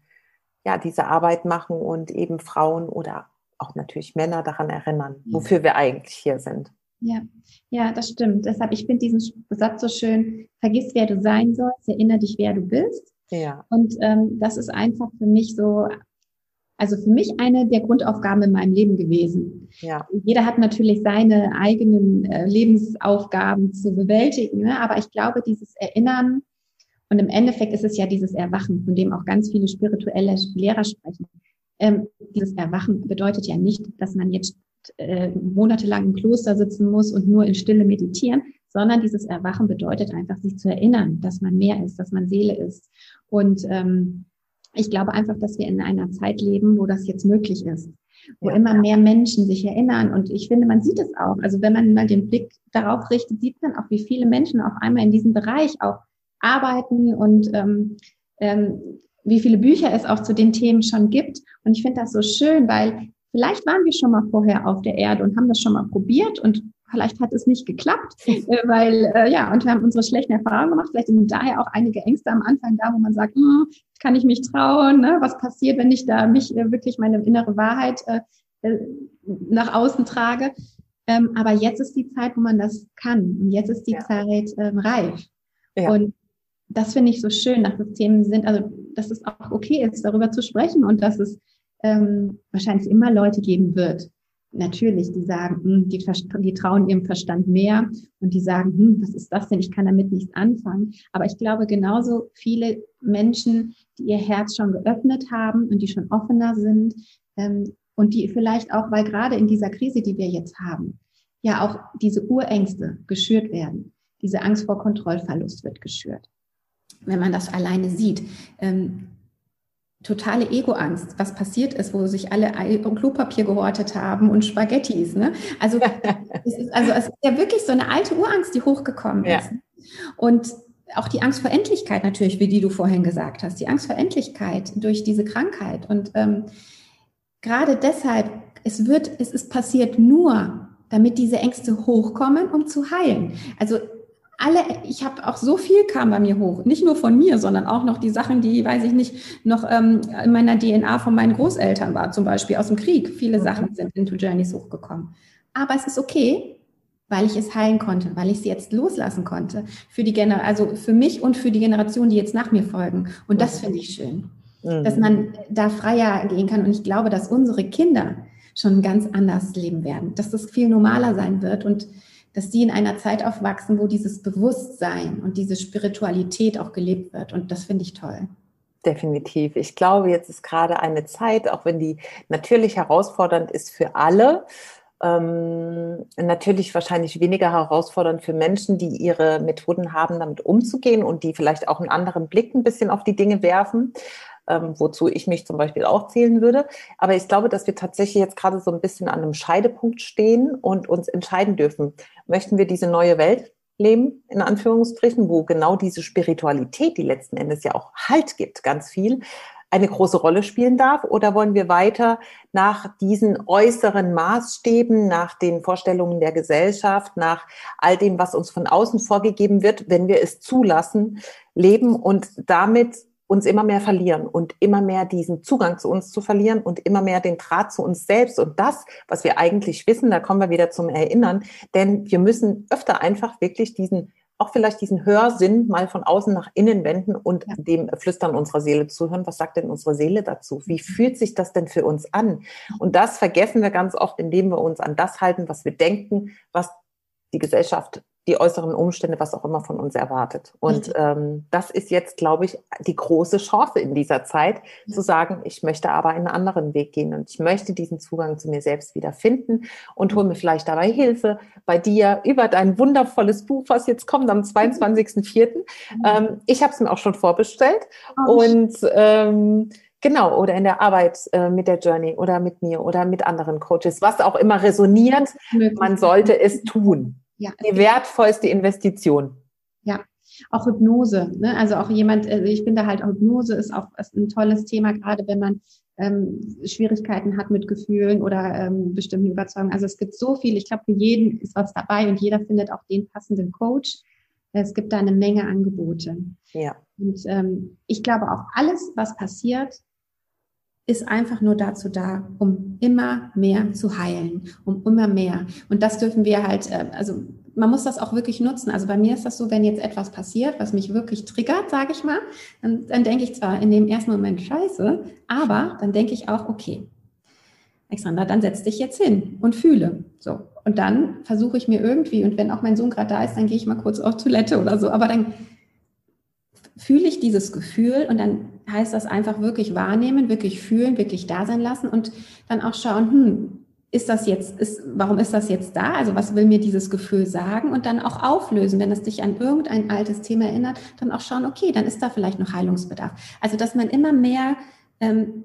ja diese Arbeit machen und eben Frauen oder auch natürlich Männer daran erinnern, wofür wir eigentlich hier sind. Ja, ja, das stimmt. Deshalb, ich finde diesen Satz so schön, vergiss, wer du sein sollst, erinnere dich, wer du bist. Ja. Und ähm, das ist einfach für mich so, also für mich eine der Grundaufgaben in meinem Leben gewesen. Ja. Jeder hat natürlich seine eigenen äh, Lebensaufgaben zu bewältigen, ne? aber ich glaube, dieses Erinnern und im Endeffekt ist es ja dieses Erwachen, von dem auch ganz viele spirituelle Lehrer sprechen. Ähm, dieses Erwachen bedeutet ja nicht, dass man jetzt äh, monatelang im Kloster sitzen muss und nur in Stille meditieren, sondern dieses Erwachen bedeutet einfach, sich zu erinnern, dass man mehr ist, dass man Seele ist. Und ähm, ich glaube einfach, dass wir in einer Zeit leben, wo das jetzt möglich ist, wo ja, immer mehr Menschen sich erinnern. Und ich finde, man sieht es auch. Also wenn man mal den Blick darauf richtet, sieht man auch, wie viele Menschen auf einmal in diesem Bereich auch arbeiten und ähm, ähm, wie viele Bücher es auch zu den Themen schon gibt. Und ich finde das so schön, weil vielleicht waren wir schon mal vorher auf der Erde und haben das schon mal probiert und vielleicht hat es nicht geklappt, äh, weil äh, ja, und wir haben unsere schlechten Erfahrungen gemacht. Vielleicht sind daher auch einige Ängste am Anfang da, wo man sagt, hm, kann ich mich trauen? Ne? Was passiert, wenn ich da mich äh, wirklich meine innere Wahrheit äh, äh, nach außen trage? Ähm, aber jetzt ist die Zeit, wo man das kann. Und jetzt ist die ja. Zeit ähm, reif. Ja. Und das finde ich so schön, dass es Themen sind, also dass es auch okay ist, darüber zu sprechen und dass es ähm, wahrscheinlich immer Leute geben wird, natürlich, die sagen, hm, die, die, trauen ihrem Verstand mehr und die sagen, hm, was ist das denn? Ich kann damit nichts anfangen. Aber ich glaube, genauso viele Menschen, die ihr Herz schon geöffnet haben und die schon offener sind ähm, und die vielleicht auch, weil gerade in dieser Krise, die wir jetzt haben, ja auch diese Urängste geschürt werden. Diese Angst vor Kontrollverlust wird geschürt. Wenn man das alleine sieht. Ähm, totale Ego-Angst, was passiert ist, wo sich alle Klopapier gehortet haben und Spaghettis. Ne? Also, es ist, also es ist ja wirklich so eine alte Urangst, die hochgekommen ja. ist. Und auch die Angst vor Endlichkeit natürlich, wie die du vorhin gesagt hast, die Angst vor Endlichkeit durch diese Krankheit. Und ähm, gerade deshalb, es wird, es ist passiert nur, damit diese Ängste hochkommen, um zu heilen. Also alle, ich habe auch so viel kam bei mir hoch, nicht nur von mir, sondern auch noch die Sachen, die, weiß ich nicht, noch ähm, in meiner DNA von meinen Großeltern war, zum Beispiel aus dem Krieg. Viele mhm. Sachen sind into Journeys hochgekommen. Aber es ist okay, weil ich es heilen konnte, weil ich es jetzt loslassen konnte. Für die Gener also für mich und für die Generation, die jetzt nach mir folgen. Und das finde ich schön. Mhm. Dass man da freier gehen kann. Und ich glaube, dass unsere Kinder schon ganz anders leben werden, dass das viel normaler sein wird und dass die in einer Zeit aufwachsen, wo dieses Bewusstsein und diese Spiritualität auch gelebt wird. Und das finde ich toll. Definitiv. Ich glaube, jetzt ist gerade eine Zeit, auch wenn die natürlich herausfordernd ist für alle, ähm, natürlich wahrscheinlich weniger herausfordernd für Menschen, die ihre Methoden haben, damit umzugehen und die vielleicht auch einen anderen Blick ein bisschen auf die Dinge werfen ähm, wozu ich mich zum Beispiel auch zählen würde. Aber ich glaube, dass wir tatsächlich jetzt gerade so ein bisschen an einem Scheidepunkt stehen und uns entscheiden dürfen. Möchten wir diese neue Welt leben, in Anführungsstrichen, wo genau diese Spiritualität, die letzten Endes ja auch Halt gibt, ganz viel, eine große Rolle spielen darf? Oder wollen wir weiter nach diesen äußeren Maßstäben, nach den Vorstellungen der Gesellschaft, nach all dem, was uns von außen vorgegeben wird, wenn wir es zulassen, leben und damit uns immer mehr verlieren und immer mehr diesen Zugang zu uns zu verlieren und immer mehr den Draht zu uns selbst und das, was wir eigentlich wissen, da kommen wir wieder zum Erinnern, denn wir müssen öfter einfach wirklich diesen auch vielleicht diesen Hörsinn mal von außen nach innen wenden und ja. dem Flüstern unserer Seele zuhören. Was sagt denn unsere Seele dazu? Wie mhm. fühlt sich das denn für uns an? Und das vergessen wir ganz oft, indem wir uns an das halten, was wir denken, was die Gesellschaft die äußeren Umstände, was auch immer von uns erwartet. Und ähm, das ist jetzt, glaube ich, die große Chance in dieser Zeit, ja. zu sagen, ich möchte aber einen anderen Weg gehen und ich möchte diesen Zugang zu mir selbst wieder finden und hole mir vielleicht dabei Hilfe bei dir über dein wundervolles Buch, was jetzt kommt am 22.04. Mhm. Ähm, ich habe es mir auch schon vorbestellt oh, und ähm, Genau, oder in der Arbeit äh, mit der Journey oder mit mir oder mit anderen Coaches, was auch immer resoniert, man sollte es tun. Ja. Die wertvollste Investition. Ja, auch Hypnose. Ne? Also auch jemand, also ich finde halt Hypnose ist auch ist ein tolles Thema, gerade wenn man ähm, Schwierigkeiten hat mit Gefühlen oder ähm, bestimmten Überzeugungen. Also es gibt so viel. Ich glaube, für jeden ist was dabei und jeder findet auch den passenden Coach. Es gibt da eine Menge Angebote. Ja. Und ähm, ich glaube auch alles, was passiert, ist einfach nur dazu da, um immer mehr zu heilen, um immer mehr. Und das dürfen wir halt, äh, also man muss das auch wirklich nutzen. Also bei mir ist das so, wenn jetzt etwas passiert, was mich wirklich triggert, sage ich mal, dann, dann denke ich zwar in dem ersten Moment scheiße, aber dann denke ich auch, okay, Alexander, dann setz dich jetzt hin und fühle. So. Und dann versuche ich mir irgendwie, und wenn auch mein Sohn gerade da ist, dann gehe ich mal kurz auf Toilette oder so, aber dann fühle ich dieses Gefühl und dann heißt das einfach wirklich wahrnehmen, wirklich fühlen, wirklich da sein lassen und dann auch schauen, hm, ist das jetzt, ist, warum ist das jetzt da? Also was will mir dieses Gefühl sagen? Und dann auch auflösen, wenn es dich an irgendein altes Thema erinnert, dann auch schauen, okay, dann ist da vielleicht noch Heilungsbedarf. Also dass man immer mehr ähm,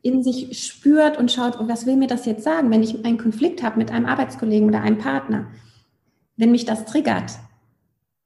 in sich spürt und schaut, oh, was will mir das jetzt sagen, wenn ich einen Konflikt habe mit einem Arbeitskollegen oder einem Partner? Wenn mich das triggert,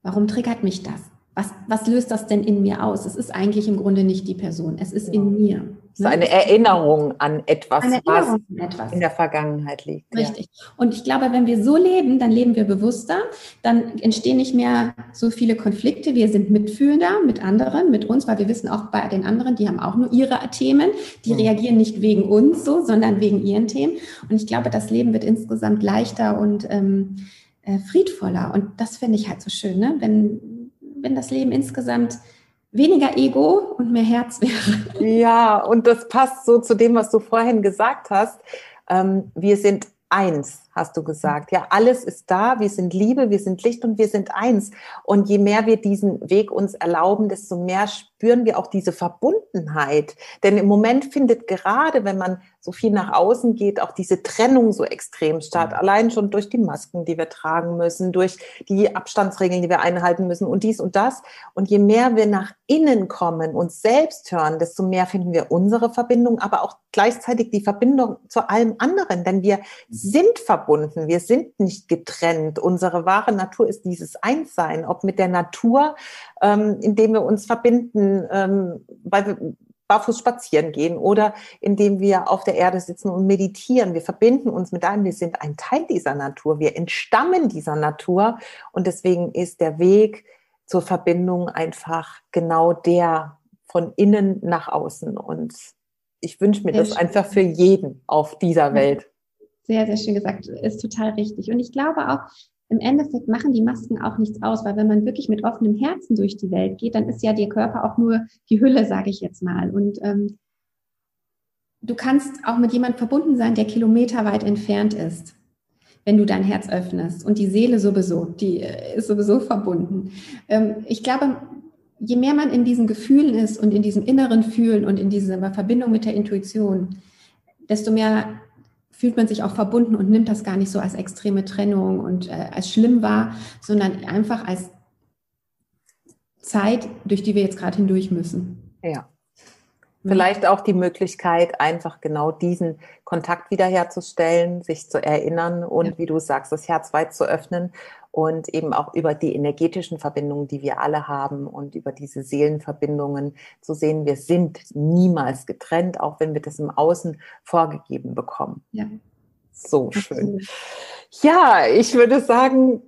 warum triggert mich das? Was, was löst das denn in mir aus? Es ist eigentlich im Grunde nicht die Person, es ist in mir. ist ne? eine Erinnerung an etwas, Erinnerung was an etwas. in der Vergangenheit liegt. Richtig. Ja. Und ich glaube, wenn wir so leben, dann leben wir bewusster, dann entstehen nicht mehr so viele Konflikte. Wir sind mitfühlender mit anderen, mit uns, weil wir wissen auch bei den anderen, die haben auch nur ihre Themen. Die mhm. reagieren nicht wegen uns so, sondern wegen ihren Themen. Und ich glaube, das Leben wird insgesamt leichter und ähm, äh, friedvoller. Und das finde ich halt so schön, ne? wenn, wenn das Leben insgesamt weniger Ego und mehr Herz wäre. Ja, und das passt so zu dem, was du vorhin gesagt hast. Ähm, wir sind eins, hast du gesagt. Ja, alles ist da. Wir sind Liebe, wir sind Licht und wir sind eins. Und je mehr wir diesen Weg uns erlauben, desto mehr spüren wir auch diese Verbundenheit. Denn im Moment findet gerade, wenn man so viel nach außen geht, auch diese Trennung so extrem statt. Mhm. Allein schon durch die Masken, die wir tragen müssen, durch die Abstandsregeln, die wir einhalten müssen und dies und das. Und je mehr wir nach innen kommen, uns selbst hören, desto mehr finden wir unsere Verbindung, aber auch gleichzeitig die Verbindung zu allem anderen. Denn wir sind verbunden, wir sind nicht getrennt. Unsere wahre Natur ist dieses Einssein, ob mit der Natur, ähm, indem wir uns verbinden, ähm, weil wir barfuß spazieren gehen oder indem wir auf der Erde sitzen und meditieren. Wir verbinden uns mit allem. Wir sind ein Teil dieser Natur. Wir entstammen dieser Natur. Und deswegen ist der Weg zur Verbindung einfach genau der von innen nach außen. Und ich wünsche mir sehr das schön. einfach für jeden auf dieser Welt. Sehr, sehr schön gesagt. Ist total richtig. Und ich glaube auch, im Endeffekt machen die Masken auch nichts aus, weil wenn man wirklich mit offenem Herzen durch die Welt geht, dann ist ja der Körper auch nur die Hülle, sage ich jetzt mal. Und ähm, du kannst auch mit jemandem verbunden sein, der kilometerweit entfernt ist, wenn du dein Herz öffnest. Und die Seele sowieso, die äh, ist sowieso verbunden. Ähm, ich glaube, je mehr man in diesen Gefühlen ist und in diesem inneren Fühlen und in dieser Verbindung mit der Intuition, desto mehr fühlt man sich auch verbunden und nimmt das gar nicht so als extreme Trennung und äh, als schlimm wahr, sondern einfach als Zeit, durch die wir jetzt gerade hindurch müssen. Ja. Vielleicht auch die Möglichkeit, einfach genau diesen Kontakt wiederherzustellen, sich zu erinnern und, ja. wie du sagst, das Herz weit zu öffnen und eben auch über die energetischen Verbindungen, die wir alle haben und über diese Seelenverbindungen zu sehen, wir sind niemals getrennt, auch wenn wir das im Außen vorgegeben bekommen. Ja. So schön. Ja, ich würde sagen,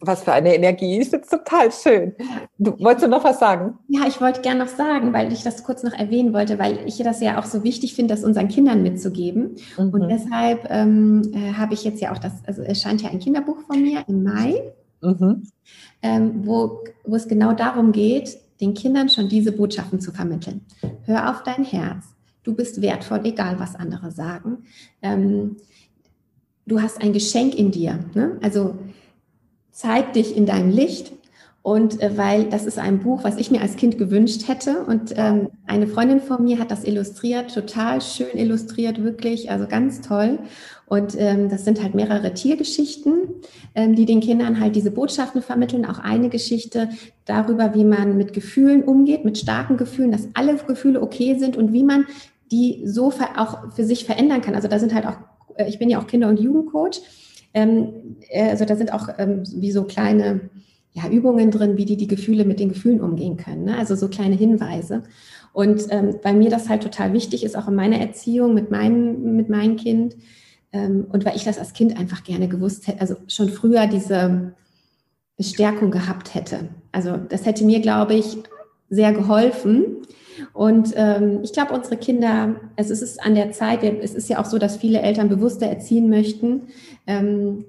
was für eine Energie. Finde es total schön. Du, wolltest du noch was sagen? Ja, ich wollte gerne noch sagen, weil ich das kurz noch erwähnen wollte, weil ich das ja auch so wichtig finde, das unseren Kindern mitzugeben. Mhm. Und deshalb ähm, äh, habe ich jetzt ja auch das, also es scheint ja ein Kinderbuch von mir im Mai, mhm. ähm, wo, wo es genau darum geht, den Kindern schon diese Botschaften zu vermitteln. Hör auf dein Herz. Du bist wertvoll, egal was andere sagen. Ähm, du hast ein Geschenk in dir. Ne? Also zeig dich in deinem Licht. Und äh, weil das ist ein Buch, was ich mir als Kind gewünscht hätte. Und ähm, eine Freundin von mir hat das illustriert, total schön illustriert, wirklich, also ganz toll. Und ähm, das sind halt mehrere Tiergeschichten, ähm, die den Kindern halt diese Botschaften vermitteln. Auch eine Geschichte darüber, wie man mit Gefühlen umgeht, mit starken Gefühlen, dass alle Gefühle okay sind und wie man die so auch für sich verändern kann. Also da sind halt auch, äh, ich bin ja auch Kinder- und Jugendcoach. Ähm, äh, also da sind auch ähm, wie so kleine ja, Übungen drin, wie die die Gefühle mit den Gefühlen umgehen können. Ne? Also so kleine Hinweise. Und ähm, weil mir das halt total wichtig ist, auch in meiner Erziehung mit meinem, mit meinem Kind. Ähm, und weil ich das als Kind einfach gerne gewusst hätte, also schon früher diese Bestärkung gehabt hätte. Also das hätte mir, glaube ich, sehr geholfen, und ähm, ich glaube, unsere Kinder, also es ist an der Zeit, es ist ja auch so, dass viele Eltern bewusster erziehen möchten. Ähm,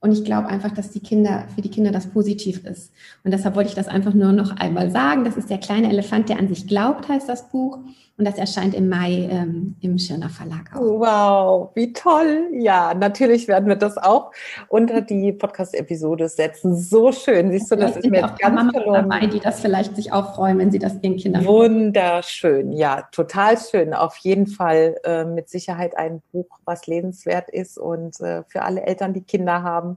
und ich glaube einfach, dass die Kinder, für die Kinder das positiv ist. Und deshalb wollte ich das einfach nur noch einmal sagen. Das ist der kleine Elefant, der an sich glaubt, heißt das Buch. Und das erscheint im Mai ähm, im Schirner Verlag auch. Wow, wie toll. Ja, natürlich werden wir das auch unter die Podcast-Episode setzen. So schön. Siehst du, das ist mir jetzt ganz Mama dabei, die das vielleicht sich auch freuen, wenn sie das ihren Kindern Wunderschön. Ja, total schön. Auf jeden Fall äh, mit Sicherheit ein Buch, was lebenswert ist und äh, für alle Eltern, die Kinder haben.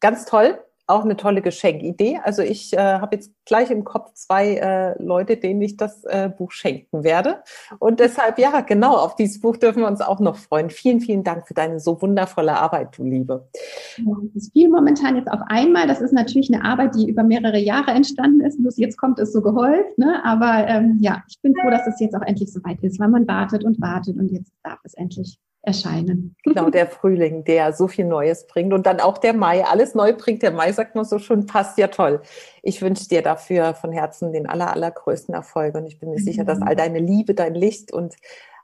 Ganz toll. Auch eine tolle Geschenkidee. Also ich äh, habe jetzt gleich im Kopf zwei äh, Leute, denen ich das äh, Buch schenken werde. Und deshalb, ja, genau, auf dieses Buch dürfen wir uns auch noch freuen. Vielen, vielen Dank für deine so wundervolle Arbeit, du Liebe. Das ist viel momentan jetzt auf einmal. Das ist natürlich eine Arbeit, die über mehrere Jahre entstanden ist. Bloß jetzt kommt es so geholfen. Ne? Aber ähm, ja, ich bin froh, dass es jetzt auch endlich so weit ist, weil man wartet und wartet und jetzt darf es endlich erscheinen. Genau, der Frühling, der so viel Neues bringt und dann auch der Mai, alles neu bringt. Der Mai sagt nur so schon, passt ja toll. Ich wünsche dir dafür von Herzen den aller, allergrößten Erfolg und ich bin mir mhm. sicher, dass all deine Liebe, dein Licht und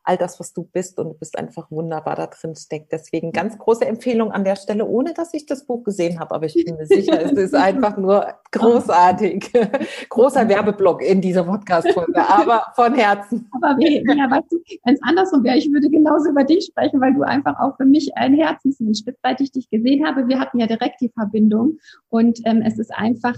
all das, was du bist und du bist einfach wunderbar da drin steckt. Deswegen ganz große Empfehlung an der Stelle, ohne dass ich das Buch gesehen habe, aber ich bin mir sicher, es ist einfach nur großartig. Großer Werbeblock in dieser Podcast-Folge, aber von Herzen. Aber wie, ja, weißt du, wenn es andersrum wäre, ich würde genauso über dich sprechen, weil du einfach auch für mich ein Herzensmensch bist, seit ich dich gesehen habe. Wir hatten ja direkt die Verbindung und ähm, es ist einfach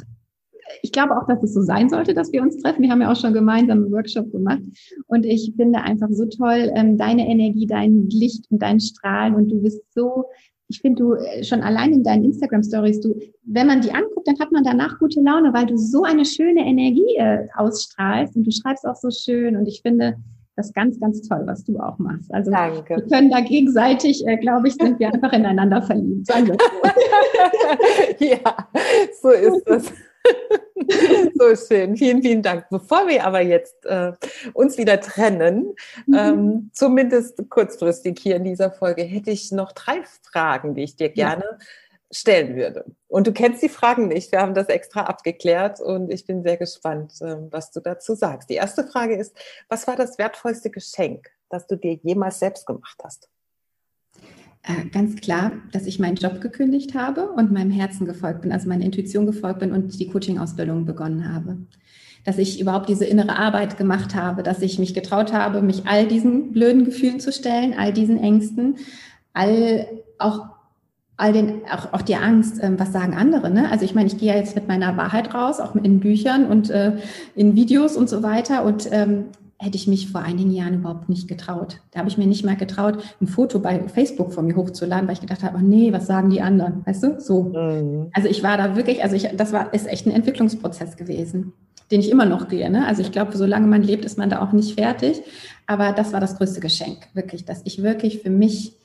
ich glaube auch, dass es so sein sollte, dass wir uns treffen. Wir haben ja auch schon gemeinsam einen Workshop gemacht. Und ich finde einfach so toll, ähm, deine Energie, dein Licht und dein Strahlen. Und du bist so, ich finde du äh, schon allein in deinen Instagram Stories, du, wenn man die anguckt, dann hat man danach gute Laune, weil du so eine schöne Energie äh, ausstrahlst und du schreibst auch so schön. Und ich finde, das ganz, ganz toll, was du auch machst. Also Danke. wir können da gegenseitig, äh, glaube ich, sind wir einfach ineinander verliebt. Sagen wir so. ja, so ist es. so schön. Vielen, vielen Dank. Bevor wir aber jetzt äh, uns wieder trennen, mhm. ähm, zumindest kurzfristig hier in dieser Folge, hätte ich noch drei Fragen, die ich dir gerne ja. stellen würde. Und du kennst die Fragen nicht. Wir haben das extra abgeklärt und ich bin sehr gespannt, äh, was du dazu sagst. Die erste Frage ist, was war das wertvollste Geschenk, das du dir jemals selbst gemacht hast? Äh, ganz klar, dass ich meinen Job gekündigt habe und meinem Herzen gefolgt bin, also meiner Intuition gefolgt bin und die Coaching-Ausbildung begonnen habe. Dass ich überhaupt diese innere Arbeit gemacht habe, dass ich mich getraut habe, mich all diesen blöden Gefühlen zu stellen, all diesen Ängsten, all auch all den, auch, auch die Angst, ähm, was sagen andere. Ne? Also ich meine, ich gehe ja jetzt mit meiner Wahrheit raus, auch in Büchern und äh, in Videos und so weiter. Und ähm, hätte ich mich vor einigen Jahren überhaupt nicht getraut. Da habe ich mir nicht mal getraut, ein Foto bei Facebook von mir hochzuladen, weil ich gedacht habe, oh nee, was sagen die anderen? Weißt du? So. Mhm. Also ich war da wirklich, also ich, das war, ist echt ein Entwicklungsprozess gewesen, den ich immer noch gehe. Ne? Also ich glaube, solange man lebt, ist man da auch nicht fertig. Aber das war das größte Geschenk, wirklich, dass ich wirklich für mich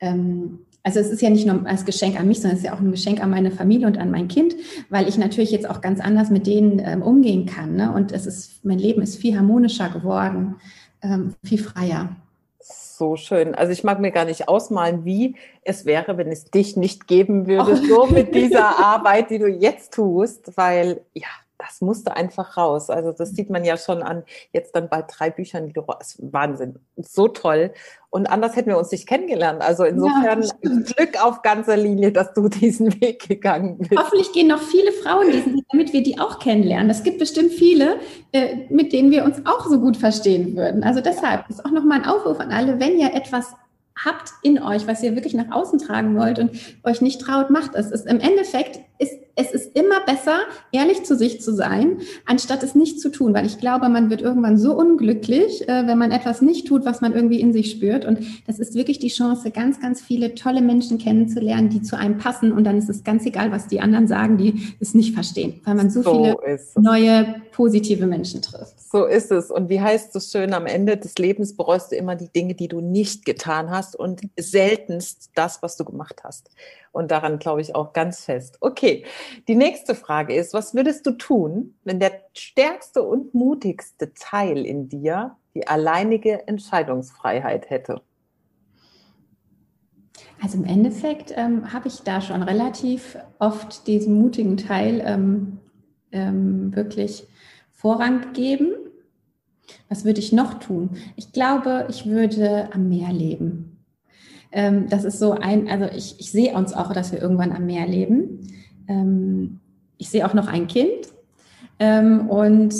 ähm, also es ist ja nicht nur als Geschenk an mich, sondern es ist ja auch ein Geschenk an meine Familie und an mein Kind, weil ich natürlich jetzt auch ganz anders mit denen ähm, umgehen kann. Ne? Und es ist, mein Leben ist viel harmonischer geworden, ähm, viel freier. So schön. Also ich mag mir gar nicht ausmalen, wie es wäre, wenn es dich nicht geben würde, oh. so mit dieser Arbeit, die du jetzt tust, weil ja, das musste einfach raus. Also das sieht man ja schon an jetzt dann bald drei Büchern, die du Wahnsinn, so toll. Und anders hätten wir uns nicht kennengelernt. Also insofern ja, Glück auf ganzer Linie, dass du diesen Weg gegangen bist. Hoffentlich gehen noch viele Frauen diesen Weg, damit wir die auch kennenlernen. Es gibt bestimmt viele, äh, mit denen wir uns auch so gut verstehen würden. Also deshalb ist auch nochmal ein Aufruf an alle, wenn ihr etwas habt in euch, was ihr wirklich nach außen tragen wollt und euch nicht traut, macht es. es Im Endeffekt ist es ist immer besser, ehrlich zu sich zu sein, anstatt es nicht zu tun, weil ich glaube, man wird irgendwann so unglücklich, äh, wenn man etwas nicht tut, was man irgendwie in sich spürt. Und das ist wirklich die Chance, ganz, ganz viele tolle Menschen kennenzulernen, die zu einem passen. Und dann ist es ganz egal, was die anderen sagen, die es nicht verstehen, weil man so, so viele neue positive Menschen trifft. So ist es. Und wie heißt es schön, am Ende des Lebens bereust du immer die Dinge, die du nicht getan hast und seltenst das, was du gemacht hast. Und daran glaube ich auch ganz fest. Okay, die nächste Frage ist, was würdest du tun, wenn der stärkste und mutigste Teil in dir die alleinige Entscheidungsfreiheit hätte? Also im Endeffekt ähm, habe ich da schon relativ oft diesen mutigen Teil ähm, ähm, wirklich Vorrang gegeben. Was würde ich noch tun? Ich glaube, ich würde am Meer leben. Ähm, das ist so ein, also ich, ich sehe uns auch, dass wir irgendwann am Meer leben. Ähm, ich sehe auch noch ein Kind. Ähm, und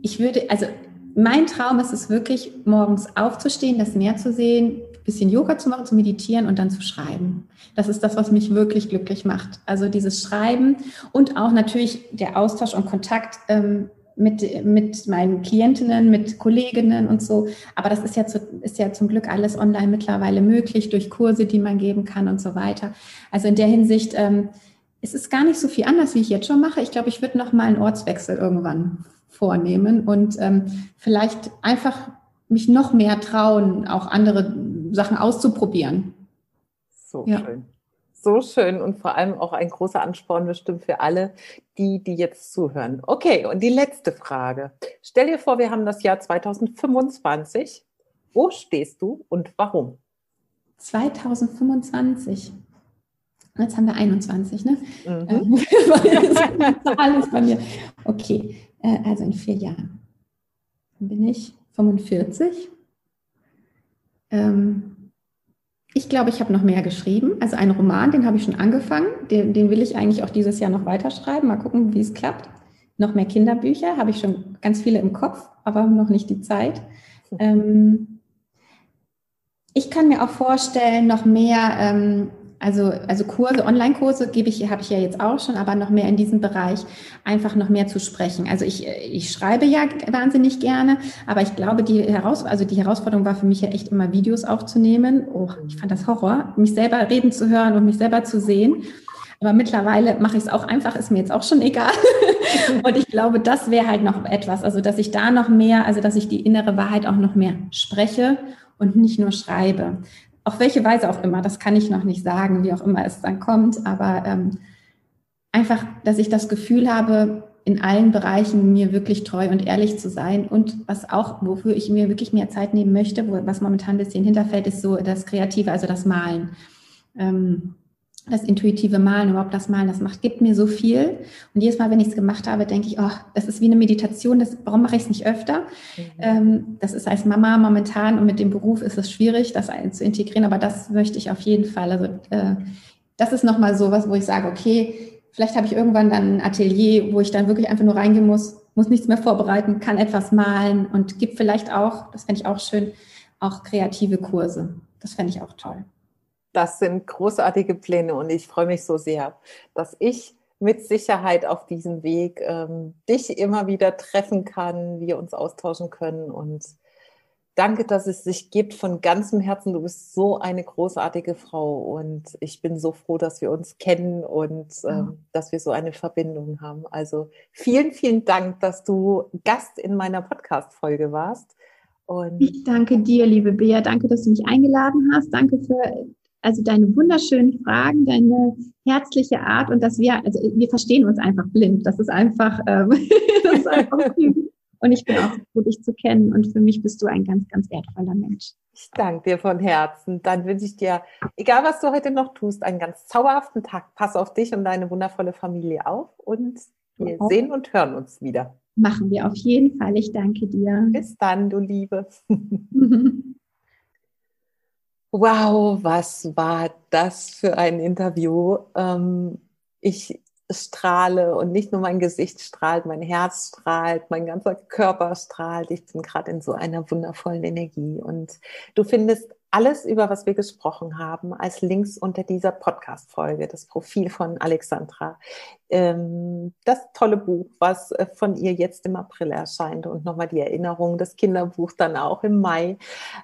ich würde, also mein Traum ist es wirklich, morgens aufzustehen, das Meer zu sehen, ein bisschen Yoga zu machen, zu meditieren und dann zu schreiben. Das ist das, was mich wirklich glücklich macht. Also dieses Schreiben und auch natürlich der Austausch und Kontakt ähm, mit, mit meinen Klientinnen, mit Kolleginnen und so. Aber das ist ja, zu, ist ja zum Glück alles online mittlerweile möglich durch Kurse, die man geben kann und so weiter. Also in der Hinsicht, ähm, es ist gar nicht so viel anders, wie ich jetzt schon mache. Ich glaube, ich würde noch mal einen Ortswechsel irgendwann vornehmen und ähm, vielleicht einfach mich noch mehr trauen, auch andere Sachen auszuprobieren. So ja. schön. So schön und vor allem auch ein großer Ansporn bestimmt für alle, die, die jetzt zuhören. Okay, und die letzte Frage. Stell dir vor, wir haben das Jahr 2025. Wo stehst du und warum? 2025. Jetzt haben wir 21, ne? Mhm. Alles bei mir. Okay, äh, also in vier Jahren. Dann bin ich 45. Ähm, ich glaube, ich habe noch mehr geschrieben. Also einen Roman, den habe ich schon angefangen. Den, den will ich eigentlich auch dieses Jahr noch weiterschreiben. Mal gucken, wie es klappt. Noch mehr Kinderbücher, habe ich schon ganz viele im Kopf, aber noch nicht die Zeit. Ähm, ich kann mir auch vorstellen, noch mehr ähm, also, also Kurse, Online-Kurse gebe ich, habe ich ja jetzt auch schon, aber noch mehr in diesem Bereich einfach noch mehr zu sprechen. Also ich, ich schreibe ja wahnsinnig gerne, aber ich glaube, die, Heraus also die Herausforderung war für mich ja echt immer Videos aufzunehmen. Oh, ich fand das Horror, mich selber reden zu hören und mich selber zu sehen. Aber mittlerweile mache ich es auch einfach, ist mir jetzt auch schon egal. und ich glaube, das wäre halt noch etwas, also dass ich da noch mehr, also dass ich die innere Wahrheit auch noch mehr spreche und nicht nur schreibe auf welche Weise auch immer, das kann ich noch nicht sagen, wie auch immer es dann kommt, aber ähm, einfach, dass ich das Gefühl habe, in allen Bereichen mir wirklich treu und ehrlich zu sein und was auch, wofür ich mir wirklich mehr Zeit nehmen möchte, wo, was momentan ein bisschen hinterfällt, ist so das Kreative, also das Malen. Ähm, das intuitive Malen, überhaupt das Malen, das macht, gibt mir so viel. Und jedes Mal, wenn ich es gemacht habe, denke ich, oh, das ist wie eine Meditation, das, warum mache ich es nicht öfter? Mhm. Ähm, das ist als Mama momentan und mit dem Beruf ist es schwierig, das zu integrieren, aber das möchte ich auf jeden Fall. Also äh, das ist nochmal so was, wo ich sage, okay, vielleicht habe ich irgendwann dann ein Atelier, wo ich dann wirklich einfach nur reingehen muss, muss nichts mehr vorbereiten, kann etwas malen und gibt vielleicht auch, das fände ich auch schön, auch kreative Kurse. Das fände ich auch toll. Das sind großartige Pläne und ich freue mich so sehr, dass ich mit Sicherheit auf diesem Weg ähm, dich immer wieder treffen kann, wir uns austauschen können und danke, dass es sich gibt von ganzem Herzen. Du bist so eine großartige Frau und ich bin so froh, dass wir uns kennen und ähm, dass wir so eine Verbindung haben. Also vielen, vielen Dank, dass du Gast in meiner Podcast-Folge warst. Und ich danke dir, liebe Bea. Danke, dass du mich eingeladen hast. Danke für also deine wunderschönen Fragen, deine herzliche Art und dass wir, also wir verstehen uns einfach blind. Das ist einfach, ähm, das ist einfach und ich bin auch froh, dich zu kennen und für mich bist du ein ganz, ganz wertvoller Mensch. Ich danke dir von Herzen. Dann wünsche ich dir, egal was du heute noch tust, einen ganz zauberhaften Tag. Pass auf dich und deine wundervolle Familie auf und wir okay. sehen und hören uns wieder. Machen wir auf jeden Fall. Ich danke dir. Bis dann, du Liebe. Wow, was war das für ein Interview? Ähm, ich strahle und nicht nur mein Gesicht strahlt, mein Herz strahlt, mein ganzer Körper strahlt. Ich bin gerade in so einer wundervollen Energie und du findest alles, über was wir gesprochen haben, als Links unter dieser Podcast-Folge, das Profil von Alexandra, ähm, das tolle Buch, was äh, von ihr jetzt im April erscheint und nochmal die Erinnerung, das Kinderbuch dann auch im Mai.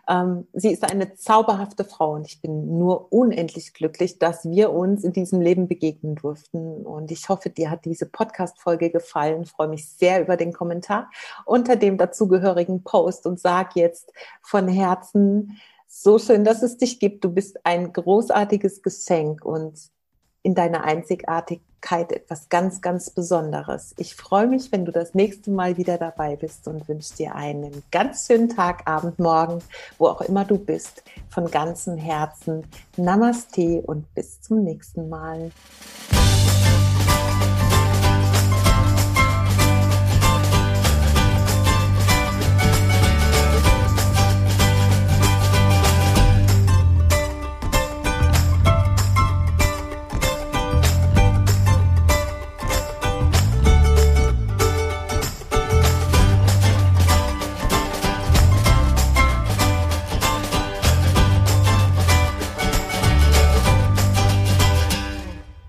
Ähm, sie ist eine zauberhafte Frau und ich bin nur unendlich glücklich, dass wir uns in diesem Leben begegnen durften. Und ich hoffe, dir hat diese Podcast-Folge gefallen. Freue mich sehr über den Kommentar unter dem dazugehörigen Post und sag jetzt von Herzen, so schön, dass es dich gibt. Du bist ein großartiges Geschenk und in deiner Einzigartigkeit etwas ganz, ganz Besonderes. Ich freue mich, wenn du das nächste Mal wieder dabei bist und wünsche dir einen ganz schönen Tag, Abend, Morgen, wo auch immer du bist. Von ganzem Herzen Namaste und bis zum nächsten Mal.